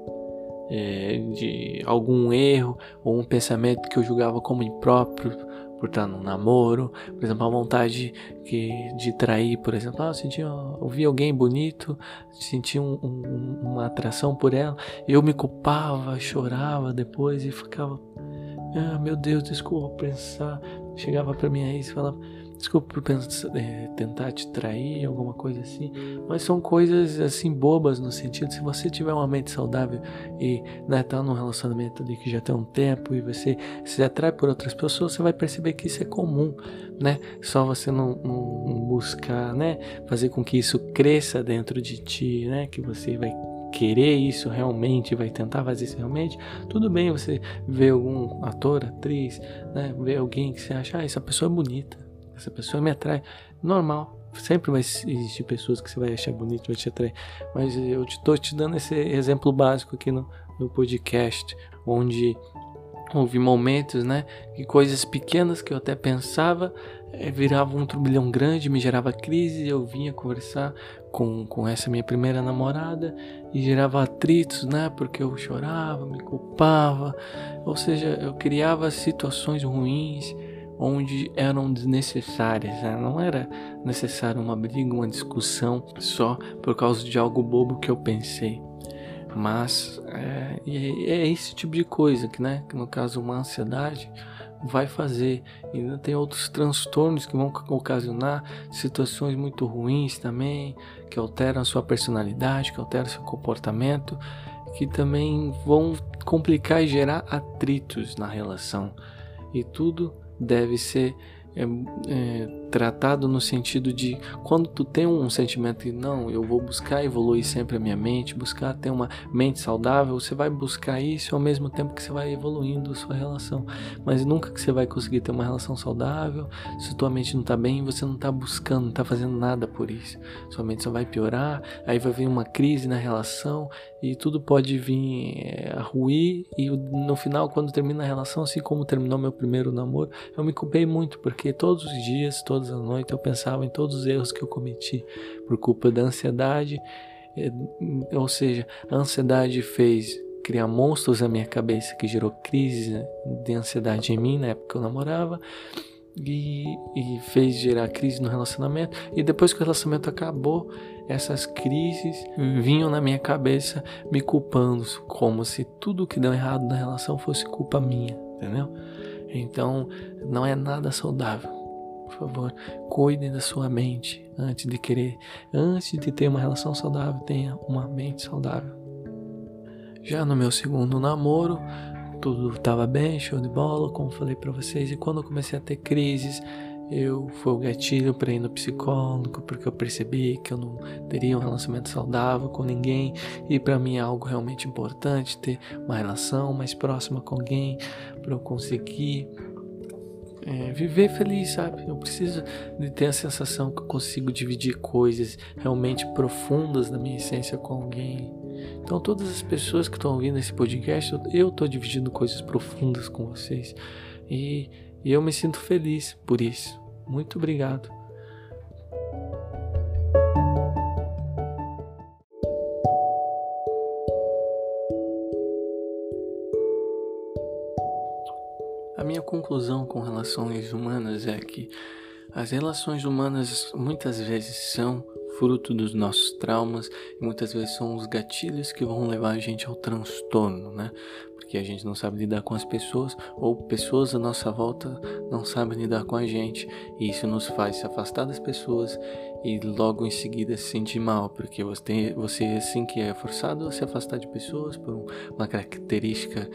A: é, de algum erro ou um pensamento que eu julgava como impróprio por estar num namoro, por exemplo, a vontade que, de trair, por exemplo, ah, eu, senti, eu vi alguém bonito, senti um, um, uma atração por ela, eu me culpava, chorava depois e ficava, ah, meu Deus, desculpa pensar, chegava para minha ex e falava Desculpa por pensar, é, tentar te trair, alguma coisa assim. Mas são coisas assim bobas no sentido, se você tiver uma mente saudável e né, tá num relacionamento ali que já tem um tempo e você se atrai por outras pessoas, você vai perceber que isso é comum, né? Só você não, não buscar, né? Fazer com que isso cresça dentro de ti, né? Que você vai querer isso realmente, vai tentar fazer isso realmente, tudo bem você ver algum ator, atriz, né, ver alguém que você acha, ah, essa pessoa é bonita, essa pessoa me atrai. Normal. Sempre vai existir pessoas que você vai achar bonito, vai te atrair. Mas eu estou te dando esse exemplo básico aqui no, no podcast, onde houve momentos, né, que coisas pequenas que eu até pensava é, viravam um turbilhão grande, me gerava crise. Eu vinha conversar com, com essa minha primeira namorada e gerava atritos, né, porque eu chorava, me culpava, ou seja, eu criava situações ruins onde eram desnecessárias. Né? Não era necessário uma briga, uma discussão só por causa de algo bobo que eu pensei. Mas é, é esse tipo de coisa que, né, que no caso uma ansiedade vai fazer. E ainda tem outros transtornos que vão ocasionar situações muito ruins também, que alteram a sua personalidade, que alteram seu comportamento, que também vão complicar e gerar atritos na relação. E tudo deve ser é, é, tratado no sentido de quando tu tem um sentimento de não, eu vou buscar evoluir sempre a minha mente, buscar ter uma mente saudável, você vai buscar isso ao mesmo tempo que você vai evoluindo a sua relação. Mas nunca que você vai conseguir ter uma relação saudável se tua mente não tá bem, você não tá buscando, não tá fazendo nada por isso. Sua mente só vai piorar, aí vai vir uma crise na relação e tudo pode vir é, a ruir e no final quando termina a relação, assim como terminou meu primeiro namoro, eu me culpei muito porque todos os dias, todas as noites eu pensava em todos os erros que eu cometi por culpa da ansiedade, é, ou seja, a ansiedade fez criar monstros na minha cabeça que gerou crise de ansiedade em mim na época que eu namorava e, e, fez gerar crise no relacionamento. E depois que o relacionamento acabou, essas crises vinham na minha cabeça me culpando, como se tudo que deu errado na relação fosse culpa minha, entendeu? Então não é nada saudável. Por favor, cuidem da sua mente antes de querer, antes de ter uma relação saudável, tenha uma mente saudável. Já no meu segundo namoro, tudo estava bem, show de bola, como falei para vocês, e quando eu comecei a ter crises, eu foi o gatilho para ir no psicólogo, porque eu percebi que eu não teria um relacionamento saudável com ninguém, e para mim é algo realmente importante ter uma relação mais próxima com alguém para eu conseguir é, viver feliz, sabe? Eu preciso de ter a sensação que eu consigo dividir coisas realmente profundas da minha essência com alguém. Então, todas as pessoas que estão ouvindo esse podcast, eu estou dividindo coisas profundas com vocês e, e eu me sinto feliz por isso. Muito obrigado. Minha conclusão com relações humanas é que as relações humanas muitas vezes são fruto dos nossos traumas e muitas vezes são os gatilhos que vão levar a gente ao transtorno, né? Porque a gente não sabe lidar com as pessoas ou pessoas à nossa volta não sabem lidar com a gente e isso nos faz se afastar das pessoas e logo em seguida se sentir mal, porque você, você assim que é forçado a se afastar de pessoas por uma característica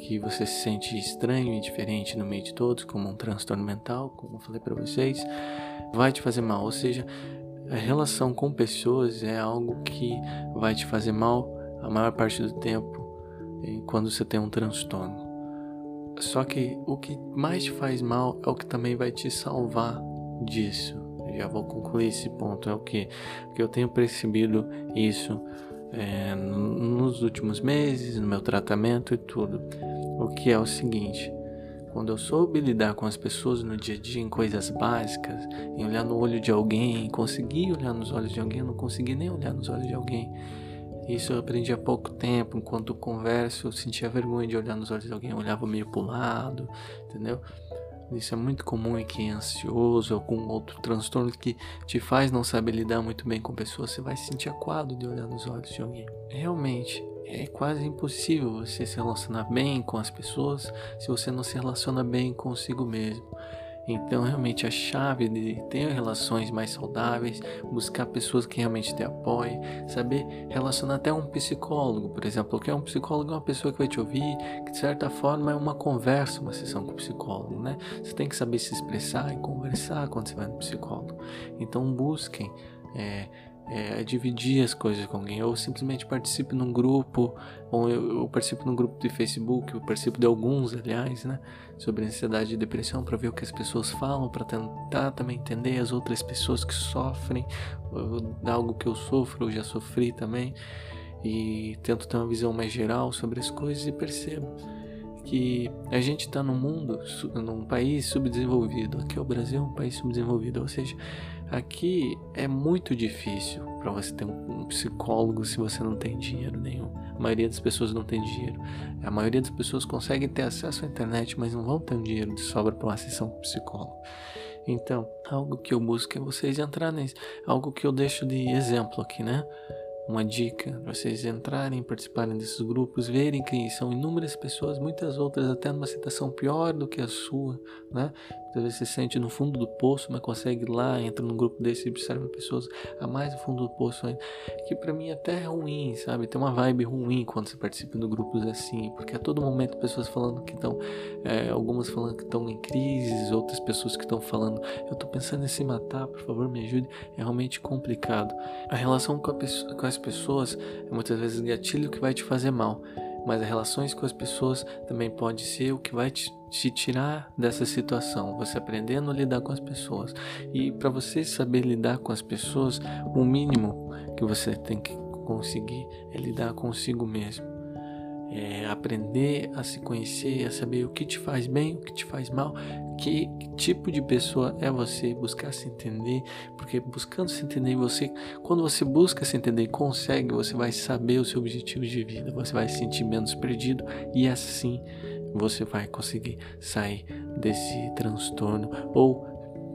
A: que você se sente estranho e diferente no meio de todos, como um transtorno mental, como eu falei para vocês, vai te fazer mal. Ou seja, a relação com pessoas é algo que vai te fazer mal a maior parte do tempo quando você tem um transtorno. Só que o que mais te faz mal é o que também vai te salvar disso. Eu já vou concluir esse ponto. É o que? Porque eu tenho percebido isso é, nos últimos meses, no meu tratamento e tudo. O que é o seguinte: quando eu soube lidar com as pessoas no dia a dia em coisas básicas, em olhar no olho de alguém, conseguir olhar nos olhos de alguém, eu não consegui nem olhar nos olhos de alguém. Isso eu aprendi há pouco tempo, enquanto converso, eu sentia vergonha de olhar nos olhos de alguém, eu olhava meio pro lado, entendeu? Isso é muito comum em quem é ansioso com outro transtorno que te faz não saber lidar muito bem com pessoas, você vai se sentir aquado de olhar nos olhos de alguém. Realmente, é quase impossível você se relacionar bem com as pessoas se você não se relaciona bem consigo mesmo. Então, realmente, a chave de ter relações mais saudáveis, buscar pessoas que realmente te apoiem, saber relacionar até um psicólogo, por exemplo. O que é um psicólogo? É uma pessoa que vai te ouvir, que de certa forma é uma conversa, uma sessão com o psicólogo, né? Você tem que saber se expressar e conversar quando você vai no psicólogo. Então, busquem. É, é, dividir as coisas com alguém, ou simplesmente participe num grupo, ou eu, eu, participo num grupo de Facebook, eu participo de alguns, aliás, né, sobre ansiedade e depressão, para ver o que as pessoas falam, para tentar também entender as outras pessoas que sofrem, algo que eu sofro, eu já sofri também, e tento ter uma visão mais geral sobre as coisas e percebo que a gente está num mundo, num país subdesenvolvido. Aqui é o Brasil, um país subdesenvolvido, ou seja, Aqui é muito difícil para você ter um psicólogo se você não tem dinheiro nenhum. A maioria das pessoas não tem dinheiro. A maioria das pessoas consegue ter acesso à internet, mas não vão ter um dinheiro de sobra para uma sessão com psicólogo. Então, algo que eu busco é vocês entrar nisso. Algo que eu deixo de exemplo aqui, né? uma dica vocês entrarem, participarem desses grupos, verem que são inúmeras pessoas, muitas outras até numa situação pior do que a sua, né? Às vezes se sente no fundo do poço, mas consegue ir lá, entra num grupo desse e observa pessoas a mais no fundo do poço ainda. Que para mim até é ruim, sabe? Tem uma vibe ruim quando você participa de grupos assim, porque a todo momento pessoas falando que estão, é, algumas falando que estão em crise, outras pessoas que estão falando, eu tô pensando em se matar, por favor me ajude. É realmente complicado. A relação com, a, com as pessoas é muitas vezes gatilho que vai te fazer mal mas as relações com as pessoas também pode ser o que vai te, te tirar dessa situação. Você aprendendo a lidar com as pessoas. E para você saber lidar com as pessoas, o mínimo que você tem que conseguir é lidar consigo mesmo é, aprender a se conhecer, a saber o que te faz bem, o que te faz mal, que, tipo de pessoa é você, buscar se entender, porque buscando se entender, você, quando você busca se entender consegue, você vai saber o seu objetivo de vida, você vai se sentir menos perdido e assim você vai conseguir sair desse transtorno ou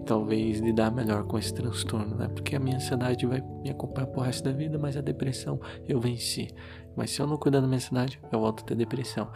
A: talvez lidar melhor com esse transtorno, né? Porque a minha ansiedade vai me acompanhar pro resto da vida, mas a depressão eu venci. Mas se eu não cuidar da minha ansiedade, eu volto a ter depressão.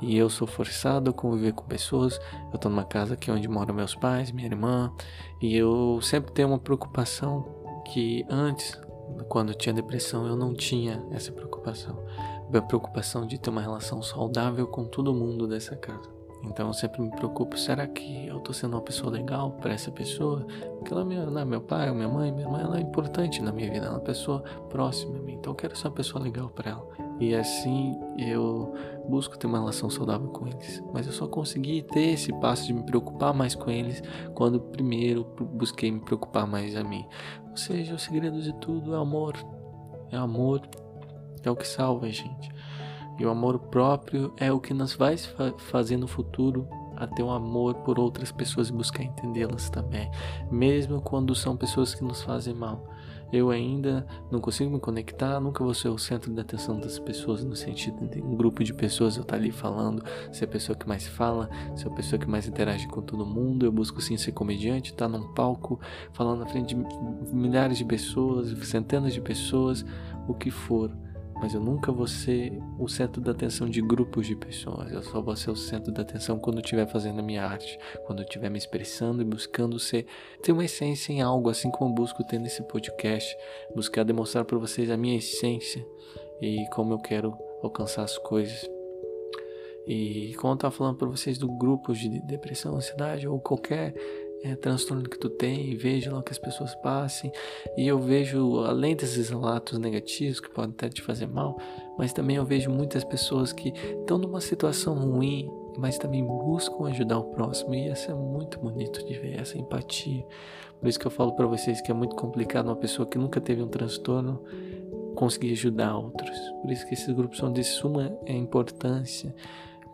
A: E eu sou forçado a conviver com pessoas. Eu tô numa casa aqui onde moram meus pais, minha irmã, e eu sempre tenho uma preocupação que antes, quando eu tinha depressão, eu não tinha essa preocupação. A preocupação de ter uma relação saudável com todo mundo dessa casa. Então eu sempre me preocupo, será que eu tô sendo uma pessoa legal para essa pessoa? Porque ela é né, meu pai, minha mãe, minha irmã, ela é importante na minha vida, ela é uma pessoa próxima a mim. Então eu quero ser uma pessoa legal para ela. E assim eu busco ter uma relação saudável com eles. Mas eu só consegui ter esse passo de me preocupar mais com eles quando primeiro busquei me preocupar mais a mim. Ou seja, o segredo de tudo é amor. É amor, é o que salva a gente. E o amor próprio é o que nos vai fazer no futuro a ter um amor por outras pessoas e buscar entendê-las também, mesmo quando são pessoas que nos fazem mal. Eu ainda não consigo me conectar, nunca vou ser o centro da atenção das pessoas, no sentido de um grupo de pessoas eu estar tá ali falando, ser a pessoa que mais fala, ser a pessoa que mais interage com todo mundo. Eu busco sim ser comediante, estar tá num palco, falando na frente de milhares de pessoas, centenas de pessoas, o que for mas eu nunca vou ser o centro da atenção de grupos de pessoas. Eu só vou ser o centro da atenção quando eu estiver fazendo a minha arte, quando eu estiver me expressando e buscando ser ter uma essência em algo, assim como eu busco ter nesse podcast, buscar demonstrar para vocês a minha essência e como eu quero alcançar as coisas. E como eu estava falando para vocês do grupo de depressão, ansiedade ou qualquer é, transtorno que tu tem vejo lá que as pessoas passem e eu vejo além desses relatos negativos que podem até te fazer mal mas também eu vejo muitas pessoas que estão numa situação ruim mas também buscam ajudar o próximo e isso é muito bonito de ver essa empatia. Por isso que eu falo para vocês que é muito complicado uma pessoa que nunca teve um transtorno conseguir ajudar outros. Por isso que esses grupos são de suma importância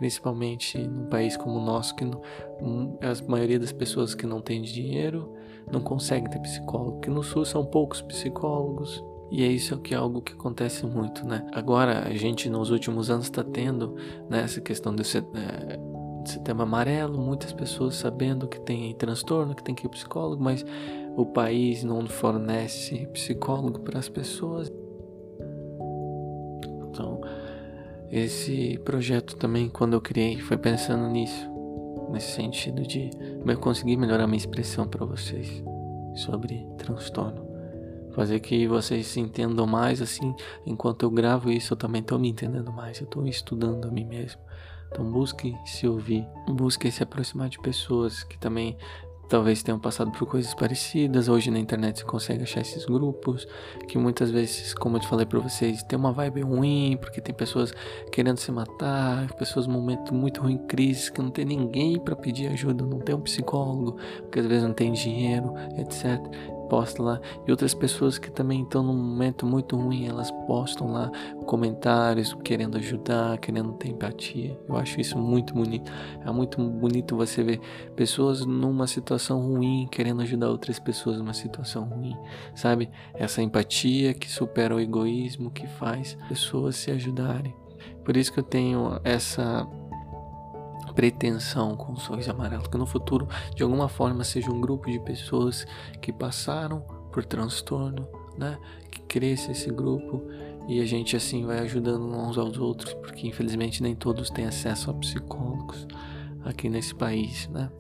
A: principalmente num país como o nosso, que a maioria das pessoas que não tem dinheiro não consegue ter psicólogo, que no sul são poucos psicólogos. E é isso que é algo que acontece muito, né? Agora, a gente nos últimos anos está tendo né, essa questão desse, é, sistema amarelo, muitas pessoas sabendo que tem transtorno, que tem que ir psicólogo, mas o país não fornece psicólogo para as pessoas. Então, esse projeto também, quando eu criei, foi pensando nisso, nesse sentido de eu conseguir melhorar minha expressão para vocês sobre transtorno. Fazer que vocês se entendam mais assim, enquanto eu gravo isso, eu também estou me entendendo mais, eu estou estudando a mim mesmo. Então busque se ouvir, busque se aproximar de pessoas que também talvez tenham passado por coisas parecidas. Hoje na internet você consegue achar esses grupos que muitas vezes, como eu te falei para vocês, tem uma vibe ruim, porque tem pessoas querendo se matar, pessoas num momento muito ruim, crise, que não tem ninguém para pedir ajuda, não tem um psicólogo, porque às vezes não tem dinheiro, etc posta lá. E outras pessoas que também estão num momento muito ruim, elas postam lá comentários querendo ajudar, querendo ter empatia. Eu acho isso muito bonito. É muito bonito você ver pessoas numa situação ruim querendo ajudar outras pessoas numa situação ruim, sabe? Essa empatia que supera o egoísmo, que faz pessoas se ajudarem. Por isso que eu tenho essa pretensão com o sorriso amarelo, que no futuro, de alguma forma, seja um grupo de pessoas que passaram por transtorno, né? Que cresça esse grupo e a gente assim vai ajudando uns aos outros, porque infelizmente nem todos têm acesso a psicólogos aqui nesse país, né?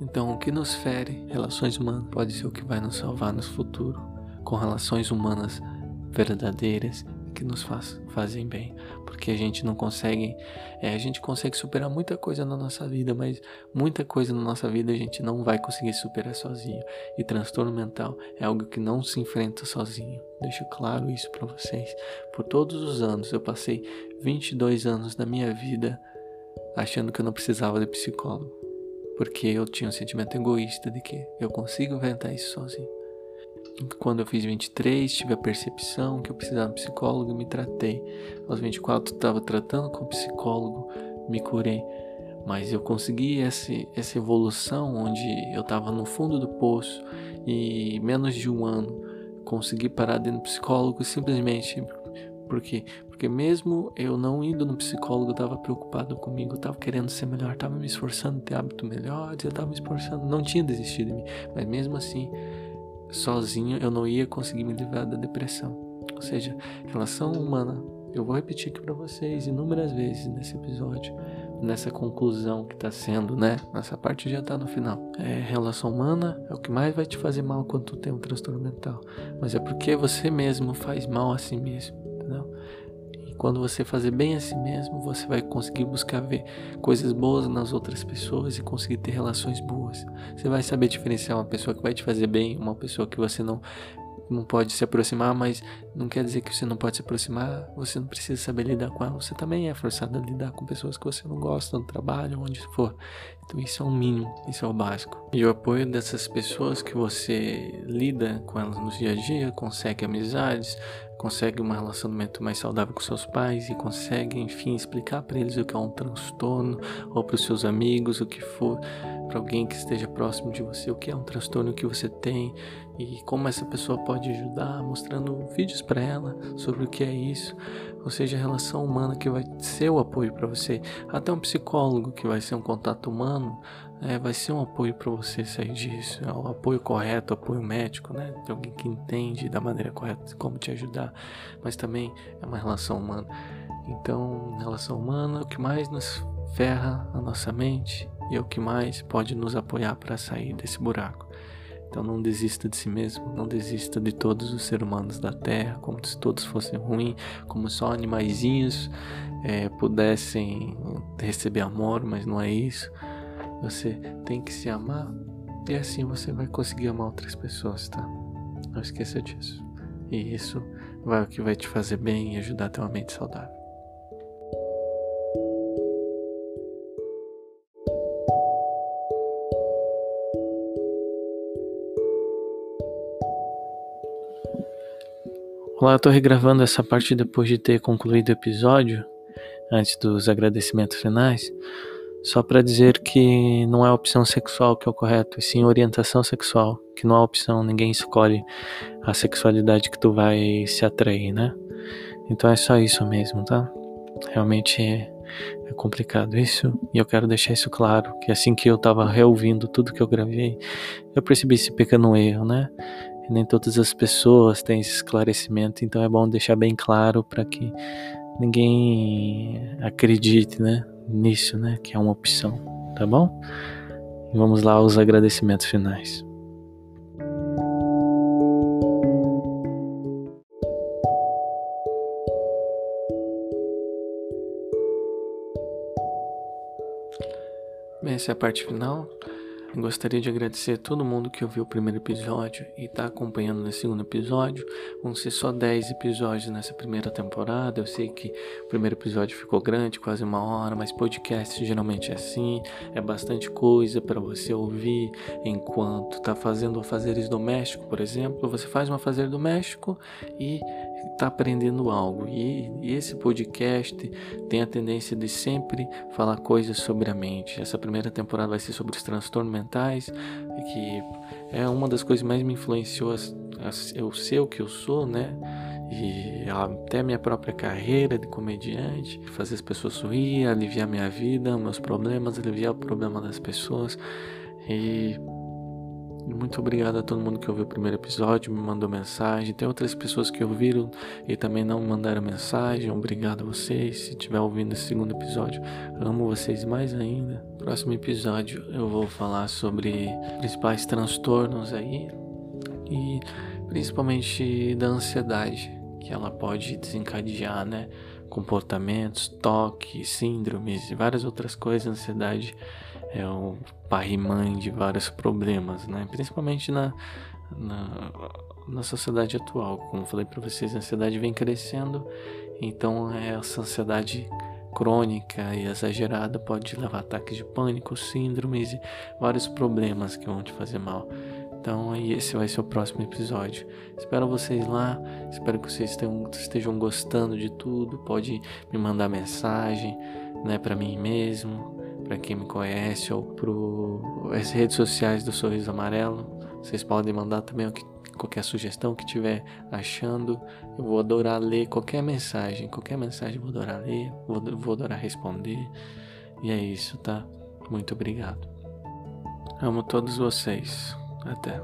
A: Então, o que nos fere, relações humanas, pode ser o que vai nos salvar no futuro, com relações humanas verdadeiras que nos faz, fazem bem, porque a gente não consegue, é, a gente consegue superar muita coisa na nossa vida, mas muita coisa na nossa vida a gente não vai conseguir superar sozinho. E transtorno mental é algo que não se enfrenta sozinho. Deixo claro isso para vocês. Por todos os anos, eu passei 22 anos da minha vida achando que eu não precisava de psicólogo, porque eu tinha um sentimento egoísta de que eu consigo inventar isso sozinho. Quando eu fiz 23, tive a percepção que eu precisava de um psicólogo e me tratei. Aos 24, estava tratando com psicólogo, me curei. Mas eu consegui essa, essa evolução onde eu estava no fundo do poço e menos de um ano consegui parar dentro do psicólogo simplesmente por quê? Porque mesmo eu não indo no psicólogo, eu estava preocupado comigo, eu estava querendo ser melhor, estava me esforçando ter hábito melhor, eu estava me esforçando, não tinha desistido de mim, mas mesmo assim sozinho eu não ia conseguir me livrar da depressão. Ou seja, relação humana, eu vou repetir aqui para vocês inúmeras vezes nesse episódio, nessa conclusão que está sendo, né? Nessa parte já está no final. É, relação humana é o que mais vai te fazer mal quando tu tem um transtorno mental, mas é porque você mesmo faz mal a si mesmo, Quando você fazer bem a si mesmo, você vai conseguir buscar ver coisas boas nas outras pessoas e conseguir ter relações boas. Você vai saber diferenciar uma pessoa que vai te fazer bem, uma pessoa que você não não pode se aproximar, mas não quer dizer que você não pode se aproximar, você não precisa saber lidar com ela. Você também é forçado a lidar com pessoas que você não gosta no trabalho, onde for. Então isso é o mínimo, isso é o básico. E o apoio dessas pessoas que você lida com elas no dia a dia, consegue amizades, consegue um relacionamento mais saudável com seus pais e consegue, enfim, explicar para eles o que é um transtorno ou para os seus amigos, o que for, para alguém que esteja próximo de você, o que é um transtorno que você tem e como essa pessoa pode ajudar, mostrando vídeos para ela sobre o que é isso, ou seja, a relação humana que vai ser o apoio para você, até um psicólogo que vai ser um contato humano é, vai ser um apoio para você sair disso. É o apoio correto, o apoio médico, né? De alguém que entende da maneira correta como te ajudar. Mas também é uma relação humana. Então, relação humana, o que mais nos ferra a nossa mente e é o que mais pode nos apoiar para sair desse buraco. Então não desista de si mesmo, não desista de todos os seres humanos da Terra, como se todos fossem ruins, como só animaizinhos é, pudessem receber amor, mas não é isso. Você tem que se amar e assim você vai conseguir amar outras pessoas, tá? Não esqueça disso. E isso vai o que vai te fazer bem e ajudar a ter uma mente saudável. Olá, eu tô regravando essa parte depois de ter concluído o episódio, antes dos agradecimentos finais. Só para dizer que não é opção sexual que é o correto, e sim orientação sexual, que não é opção, ninguém escolhe a sexualidade que tu vai se atrair, né? Então é só isso mesmo, tá? Realmente é, complicado isso, e eu quero deixar isso claro, que assim que eu tava reouvindo tudo que eu gravei, eu percebi esse pequeno erro, né? Nem todas as pessoas têm esse esclarecimento, então é bom deixar bem claro para que ninguém acredite, né? nisso, né? Que é uma opção, tá bom? Vamos lá aos agradecimentos finais. Bem, essa é a parte final. Gostaria de agradecer a todo mundo que ouviu o primeiro episódio e está acompanhando no segundo episódio. Vão ser só 10 episódios nessa primeira temporada. Eu sei que o primeiro episódio ficou grande, quase uma hora, mas podcast geralmente é assim. É bastante coisa para você ouvir enquanto está fazendo afazeres domésticos, por exemplo. Você faz um afazer doméstico e está aprendendo algo. E, e, esse podcast tem a tendência de sempre falar coisas sobre a mente. Essa primeira temporada vai ser sobre os transtornos mentais, que é uma das coisas que mais me influenciou eu ser o que eu sou, né? E até minha própria carreira de comediante, fazer as pessoas sorrir, aliviar minha vida, meus problemas, aliviar o problema das pessoas. E Muito obrigado a todo mundo que ouviu o primeiro episódio, me mandou mensagem. Tem outras pessoas que ouviram e também não mandaram mensagem. Obrigado a vocês. Se estiver ouvindo esse segundo episódio, amo vocês mais ainda. Próximo episódio eu vou falar sobre principais transtornos aí e principalmente da ansiedade que ela pode desencadear, né? Comportamentos, toque, síndromes e várias outras coisas. Ansiedade é o pai e mãe de vários problemas, né? Principalmente na, na, na sociedade atual. Como falei para vocês, a ansiedade vem crescendo, então essa ansiedade crônica e exagerada pode levar a ataques de pânico, síndromes e vários problemas que vão te fazer mal. Então, esse vai ser o próximo episódio. Espero vocês lá. Espero que vocês estejam, gostando de tudo. Pode me mandar mensagem, né, para mim mesmo, para quem me conhece ou pro as redes sociais do Sorriso Amarelo. Vocês podem mandar também qualquer sugestão que tiver achando. Eu vou adorar ler qualquer mensagem, qualquer mensagem vou adorar ler, vou, vou adorar responder. E é isso, tá? Muito obrigado. Amo todos vocês. Até.